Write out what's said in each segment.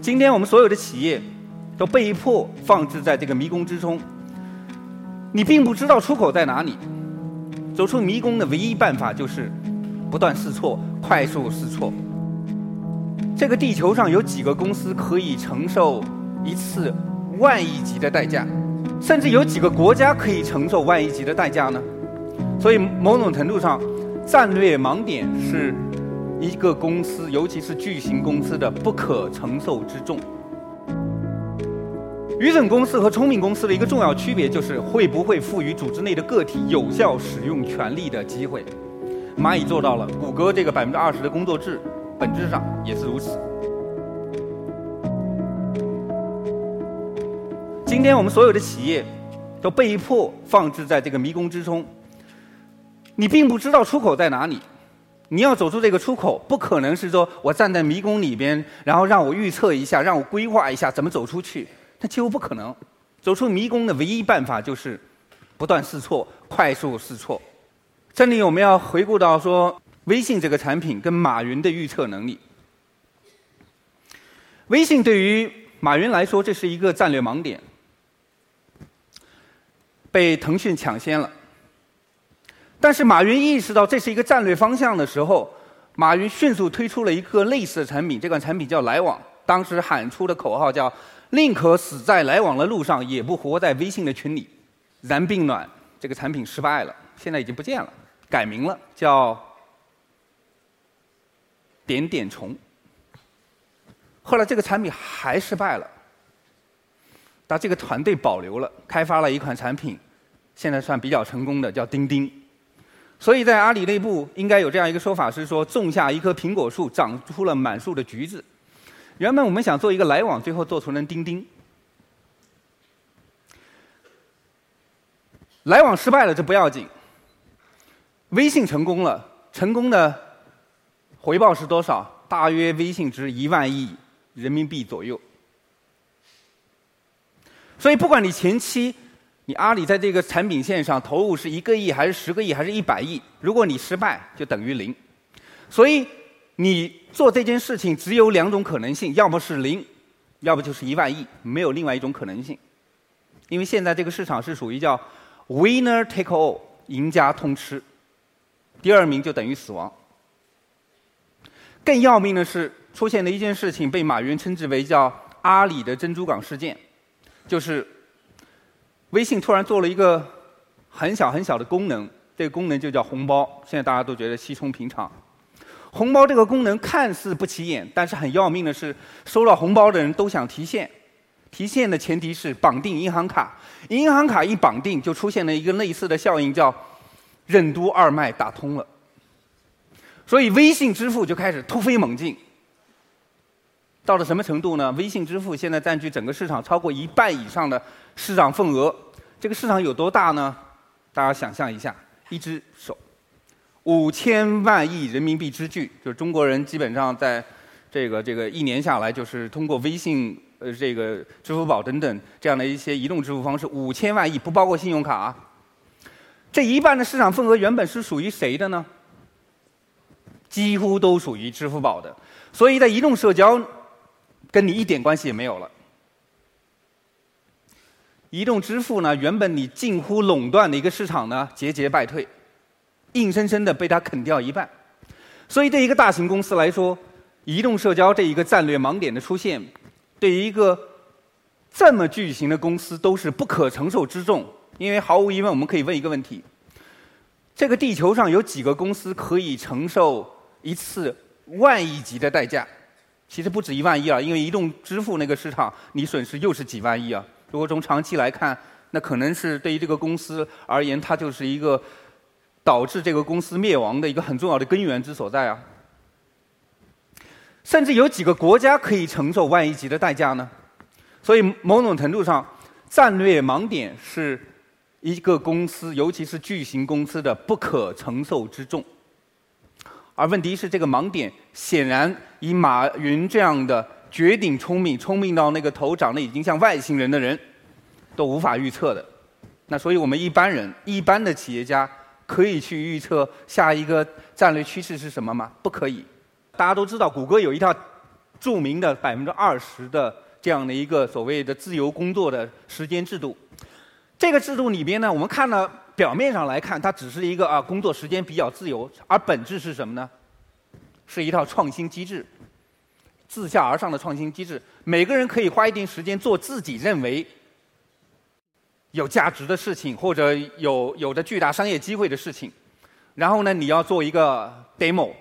今天我们所有的企业都被迫放置在这个迷宫之中，你并不知道出口在哪里。走出迷宫的唯一办法就是不断试错，快速试错。这个地球上有几个公司可以承受一次万亿级的代价？甚至有几个国家可以承受万亿级的代价呢？所以某种程度上，战略盲点是一个公司，尤其是巨型公司的不可承受之重。愚蠢公司和聪明公司的一个重要区别就是会不会赋予组织内的个体有效使用权力的机会。蚂蚁做到了，谷歌这个百分之二十的工作制，本质上也是如此。今天我们所有的企业都被迫放置在这个迷宫之中，你并不知道出口在哪里。你要走出这个出口，不可能是说我站在迷宫里边，然后让我预测一下，让我规划一下怎么走出去，那几乎不可能。走出迷宫的唯一办法就是不断试错，快速试错。这里我们要回顾到说，微信这个产品跟马云的预测能力。微信对于马云来说，这是一个战略盲点。被腾讯抢先了，但是马云意识到这是一个战略方向的时候，马云迅速推出了一个类似的产品，这款产品叫来往。当时喊出的口号叫“宁可死在来往的路上，也不活在微信的群里”。然并卵，这个产品失败了，现在已经不见了，改名了，叫点点虫。后来这个产品还失败了。但这个团队保留了，开发了一款产品，现在算比较成功的，叫钉钉。所以在阿里内部应该有这样一个说法，是说种下一棵苹果树，长出了满树的橘子。原本我们想做一个来往，最后做成了钉钉。来往失败了，这不要紧。微信成功了，成功的回报是多少？大约微信值一万亿人民币左右。所以，不管你前期你阿里在这个产品线上投入是一个亿，还是十个亿，还是一百亿，如果你失败，就等于零。所以，你做这件事情只有两种可能性：要么是零，要不就是一万亿，没有另外一种可能性。因为现在这个市场是属于叫 “winner take all”，赢家通吃，第二名就等于死亡。更要命的是，出现了一件事情，被马云称之为叫“阿里的珍珠港事件”。就是微信突然做了一个很小很小的功能，这个功能就叫红包。现在大家都觉得稀松平常。红包这个功能看似不起眼，但是很要命的是，收到红包的人都想提现。提现的前提是绑定银行卡，银行卡一绑定，就出现了一个类似的效应，叫任督二脉打通了。所以微信支付就开始突飞猛进。到了什么程度呢？微信支付现在占据整个市场超过一半以上的市场份额。这个市场有多大呢？大家想象一下，一只手，五千万亿人民币之巨，就是中国人基本上在这个这个一年下来，就是通过微信、呃这个支付宝等等这样的一些移动支付方式，五千万亿不包括信用卡。这一半的市场份额原本是属于谁的呢？几乎都属于支付宝的。所以在移动社交。跟你一点关系也没有了。移动支付呢，原本你近乎垄断的一个市场呢，节节败退，硬生生的被它啃掉一半。所以对一个大型公司来说，移动社交这一个战略盲点的出现，对于一个这么巨型的公司都是不可承受之重。因为毫无疑问，我们可以问一个问题：这个地球上有几个公司可以承受一次万亿级的代价？其实不止一万亿啊，因为移动支付那个市场，你损失又是几万亿啊。如果从长期来看，那可能是对于这个公司而言，它就是一个导致这个公司灭亡的一个很重要的根源之所在啊。甚至有几个国家可以承受万亿级的代价呢？所以某种程度上，战略盲点是一个公司，尤其是巨型公司的不可承受之重。而问题是，这个盲点显然以马云这样的绝顶聪明、聪明到那个头长得已经像外星人的人，都无法预测的。那所以我们一般人、一般的企业家可以去预测下一个战略趋势是什么吗？不可以。大家都知道，谷歌有一套著名的百分之二十的这样的一个所谓的自由工作的时间制度。这个制度里边呢，我们看了表面上来看，它只是一个啊工作时间比较自由，而本质是什么呢？是一套创新机制，自下而上的创新机制。每个人可以花一定时间做自己认为。有价值的事情，或者有有着巨大商业机会的事情，然后呢，你要做一个 demo，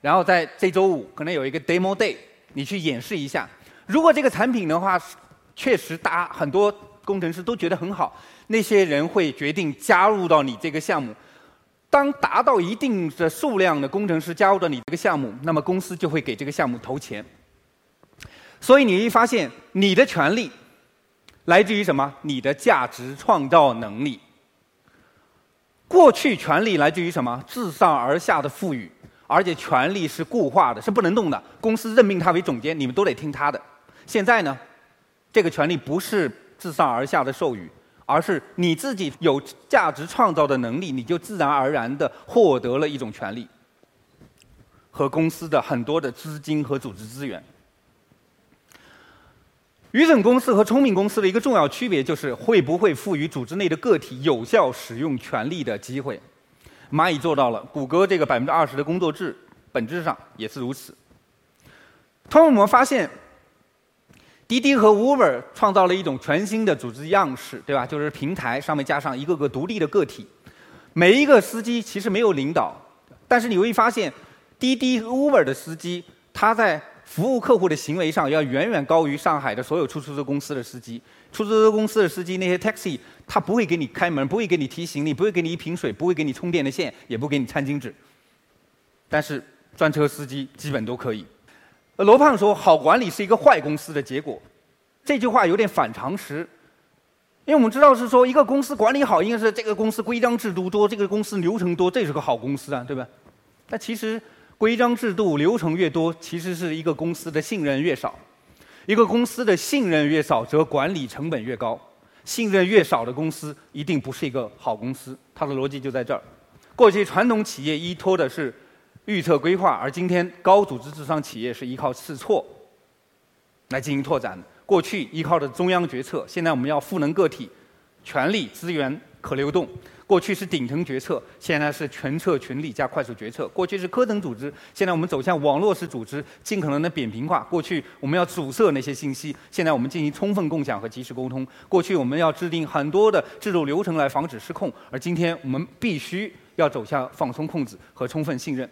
然后在这周五可能有一个 demo day，你去演示一下。如果这个产品的话，确实大很多工程师都觉得很好，那些人会决定加入到你这个项目。当达到一定的数量的工程师加入到你这个项目，那么公司就会给这个项目投钱。所以你会发现，你的权利。来自于什么？你的价值创造能力。过去权力来自于什么？自上而下的赋予，而且权力是固化的，是不能动的。公司任命他为总监，你们都得听他的。现在呢，这个权力不是自上而下的授予，而是你自己有价值创造的能力，你就自然而然的获得了一种权利和公司的很多的资金和组织资源。愚蠢公司和聪明公司的一个重要区别就是会不会赋予组织内的个体有效使用权力的机会。蚂蚁做到了，谷歌这个百分之二十的工作制本质上也是如此。通过我们发现，滴滴和 Uber 创造了一种全新的组织样式，对吧？就是平台上面加上一个个独立的个体，每一个司机其实没有领导，但是你会发现，滴滴和 Uber 的司机他在。服务客户的行为上要远远高于上海的所有出租车公司的司机。出租车公司的司机那些 taxi，他不会给你开门，不会给你提行李，不会给你一瓶水，不会给你充电的线，也不给你餐巾纸。但是专车司机基本都可以。罗胖说：“好管理是一个坏公司的结果。”这句话有点反常识，因为我们知道是说一个公司管理好，应该是这个公司规章制度多，这个公司流程多，这是个好公司啊，对吧？但其实。规章制度流程越多，其实是一个公司的信任越少。一个公司的信任越少，则管理成本越高。信任越少的公司，一定不是一个好公司。它的逻辑就在这儿。过去传统企业依托的是预测规划，而今天高组织智商企业是依靠试错来进行拓展。过去依靠的中央决策，现在我们要赋能个体，权力资源可流动。过去是顶层决策，现在是全策群力加快速决策。过去是科层组织，现在我们走向网络式组织，尽可能的扁平化。过去我们要阻塞那些信息，现在我们进行充分共享和及时沟通。过去我们要制定很多的制度流程来防止失控，而今天我们必须要走向放松控制和充分信任。